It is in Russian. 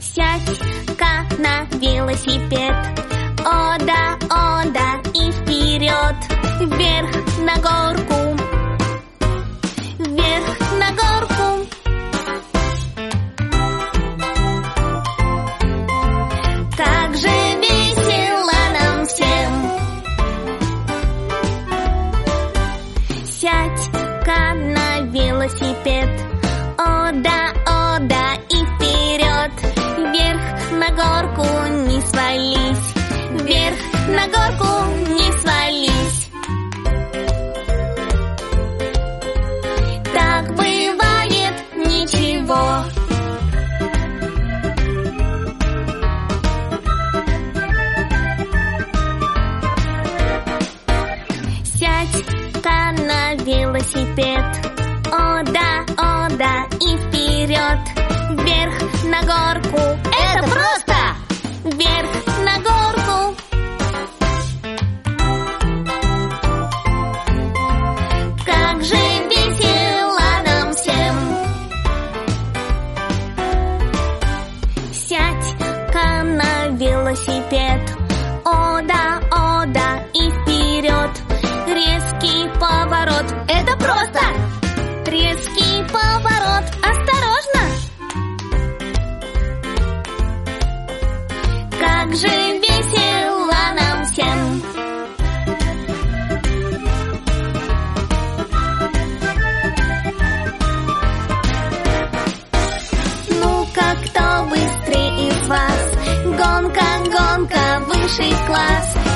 Сядь-ка на велосипед. О да, о да, и вперед. Вверх на горку Сядь-ка на велосипед. О да, о да, и вперед. Вверх на горку не свались. Вверх на горку велосипед. О да, о да, и вперед. Вверх на горку. Это просто! Вверх на горку. Как же весело нам всем. Сядь-ка на велосипед Как же весело нам всем Ну-ка, кто быстрее из вас? Гонка, гонка, высший класс